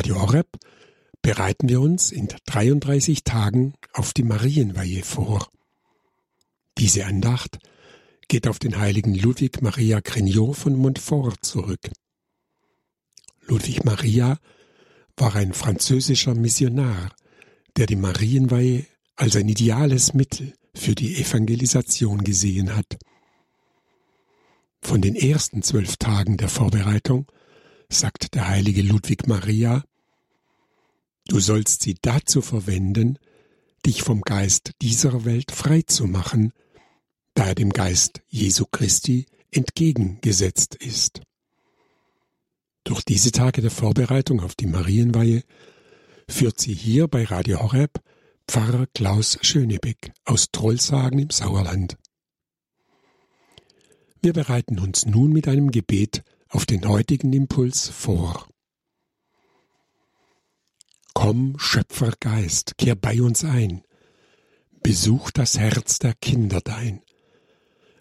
Radio Horeb bereiten wir uns in 33 Tagen auf die Marienweihe vor. Diese Andacht geht auf den heiligen Ludwig Maria Grignot von Montfort zurück. Ludwig Maria war ein französischer Missionar, der die Marienweihe als ein ideales Mittel für die Evangelisation gesehen hat. Von den ersten zwölf Tagen der Vorbereitung sagt der heilige Ludwig Maria, Du sollst sie dazu verwenden, dich vom Geist dieser Welt frei zu machen, da er dem Geist Jesu Christi entgegengesetzt ist. Durch diese Tage der Vorbereitung auf die Marienweihe führt sie hier bei Radio Horeb Pfarrer Klaus Schönebeck aus Trollsagen im Sauerland. Wir bereiten uns nun mit einem Gebet auf den heutigen Impuls vor. Komm, Schöpfergeist, kehr bei uns ein, besuch das Herz der Kinder dein,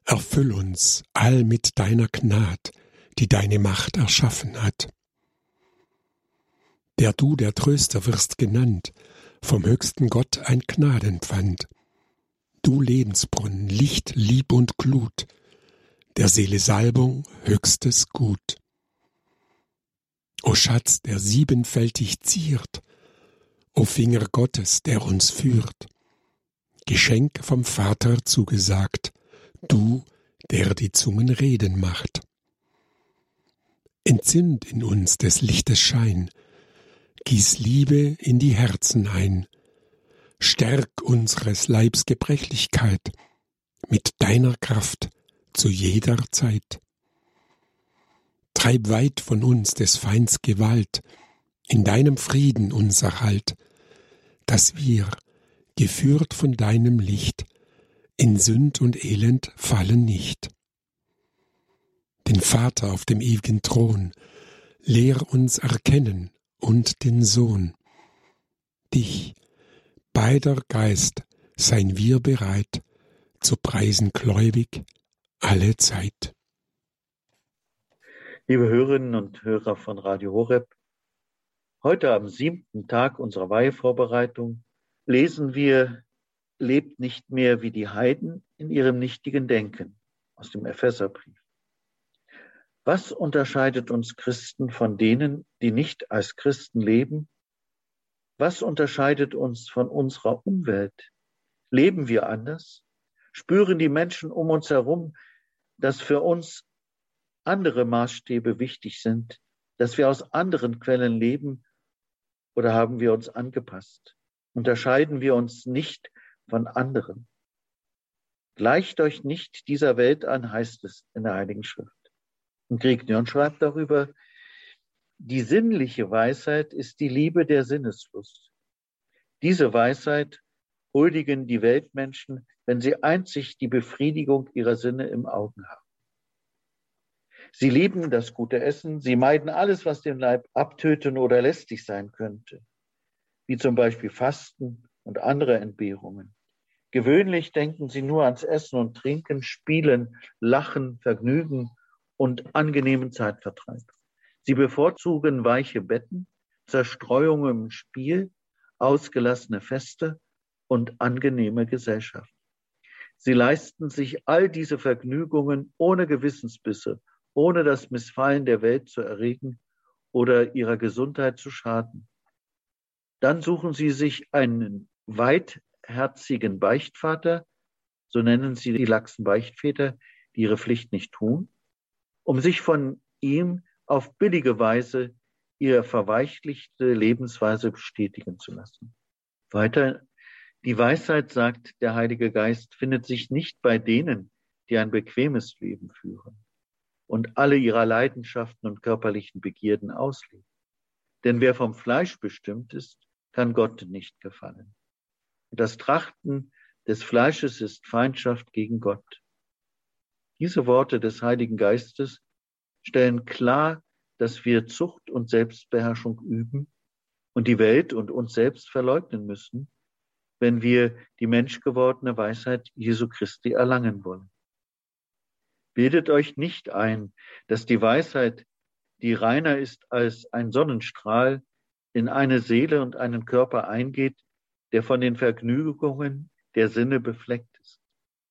erfüll uns all mit deiner Gnad, die deine Macht erschaffen hat. Der du der Tröster wirst genannt, vom höchsten Gott ein Gnadenpfand. Du Lebensbrunnen, Licht, Lieb und Glut, der Seele Salbung, höchstes Gut. O Schatz, der siebenfältig ziert, O Finger Gottes, der uns führt, Geschenk vom Vater zugesagt, du, der die Zungen reden macht. Entzünd in uns des Lichtes Schein, gieß Liebe in die Herzen ein, stärk unseres Leibs Gebrechlichkeit mit deiner Kraft zu jeder Zeit. Treib weit von uns des Feinds Gewalt, in deinem Frieden unser Halt, dass wir, geführt von deinem Licht, in Sünd und Elend fallen nicht. Den Vater auf dem ewigen Thron, lehr uns erkennen und den Sohn. Dich, beider Geist, seien wir bereit, zu preisen gläubig alle Zeit. Liebe Hörerinnen und Hörer von Radio Horeb, Heute am siebten Tag unserer Weihevorbereitung lesen wir Lebt nicht mehr wie die Heiden in ihrem nichtigen Denken aus dem Epheserbrief. Was unterscheidet uns Christen von denen, die nicht als Christen leben? Was unterscheidet uns von unserer Umwelt? Leben wir anders? Spüren die Menschen um uns herum, dass für uns andere Maßstäbe wichtig sind, dass wir aus anderen Quellen leben oder haben wir uns angepasst? Unterscheiden wir uns nicht von anderen? Gleicht euch nicht dieser Welt an, heißt es in der Heiligen Schrift. Und Griegnion schreibt darüber, die sinnliche Weisheit ist die Liebe der Sinneslust. Diese Weisheit huldigen die Weltmenschen, wenn sie einzig die Befriedigung ihrer Sinne im Augen haben. Sie lieben das gute Essen, sie meiden alles, was den Leib abtöten oder lästig sein könnte, wie zum Beispiel Fasten und andere Entbehrungen. Gewöhnlich denken sie nur ans Essen und Trinken, Spielen, Lachen, Vergnügen und angenehmen Zeitvertreib. Sie bevorzugen weiche Betten, Zerstreuung im Spiel, ausgelassene Feste und angenehme Gesellschaft. Sie leisten sich all diese Vergnügungen ohne Gewissensbisse ohne das Missfallen der Welt zu erregen oder ihrer Gesundheit zu schaden. Dann suchen sie sich einen weitherzigen Beichtvater, so nennen sie die laxen Beichtväter, die ihre Pflicht nicht tun, um sich von ihm auf billige Weise ihre verweichlichte Lebensweise bestätigen zu lassen. Weiter, die Weisheit, sagt der Heilige Geist, findet sich nicht bei denen, die ein bequemes Leben führen und alle ihrer Leidenschaften und körperlichen Begierden ausleben. Denn wer vom Fleisch bestimmt ist, kann Gott nicht gefallen. Das Trachten des Fleisches ist Feindschaft gegen Gott. Diese Worte des Heiligen Geistes stellen klar, dass wir Zucht und Selbstbeherrschung üben und die Welt und uns selbst verleugnen müssen, wenn wir die menschgewordene Weisheit Jesu Christi erlangen wollen. Bildet euch nicht ein, dass die Weisheit, die reiner ist als ein Sonnenstrahl, in eine Seele und einen Körper eingeht, der von den Vergnügungen der Sinne befleckt ist.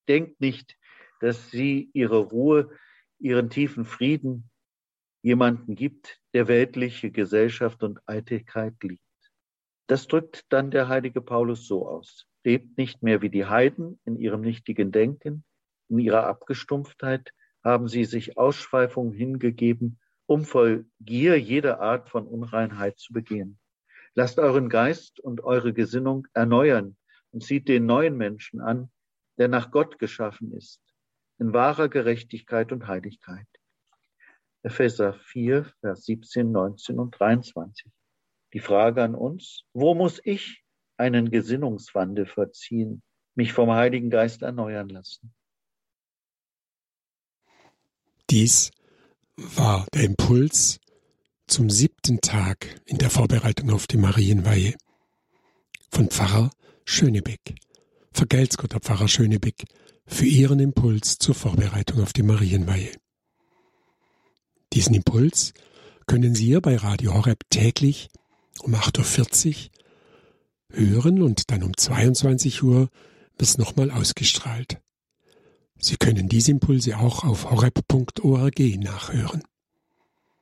Denkt nicht, dass sie ihre Ruhe, ihren tiefen Frieden jemanden gibt, der weltliche Gesellschaft und Eitelkeit liebt. Das drückt dann der heilige Paulus so aus. Lebt nicht mehr wie die Heiden in ihrem nichtigen Denken, in ihrer Abgestumpftheit haben sie sich Ausschweifungen hingegeben, um voll Gier jede Art von Unreinheit zu begehen. Lasst euren Geist und eure Gesinnung erneuern und zieht den neuen Menschen an, der nach Gott geschaffen ist, in wahrer Gerechtigkeit und Heiligkeit. Epheser 4, Vers 17, 19 und 23. Die Frage an uns, wo muss ich einen Gesinnungswandel verziehen, mich vom Heiligen Geist erneuern lassen? Dies war der Impuls zum siebten Tag in der Vorbereitung auf die Marienweihe von Pfarrer Schönebeck. Vergelt's Gott, Herr Pfarrer Schönebeck, für Ihren Impuls zur Vorbereitung auf die Marienweihe. Diesen Impuls können Sie hier bei Radio Horeb täglich um 8.40 Uhr hören und dann um 22 Uhr wird nochmal ausgestrahlt. Sie können diese Impulse auch auf horeb.org nachhören.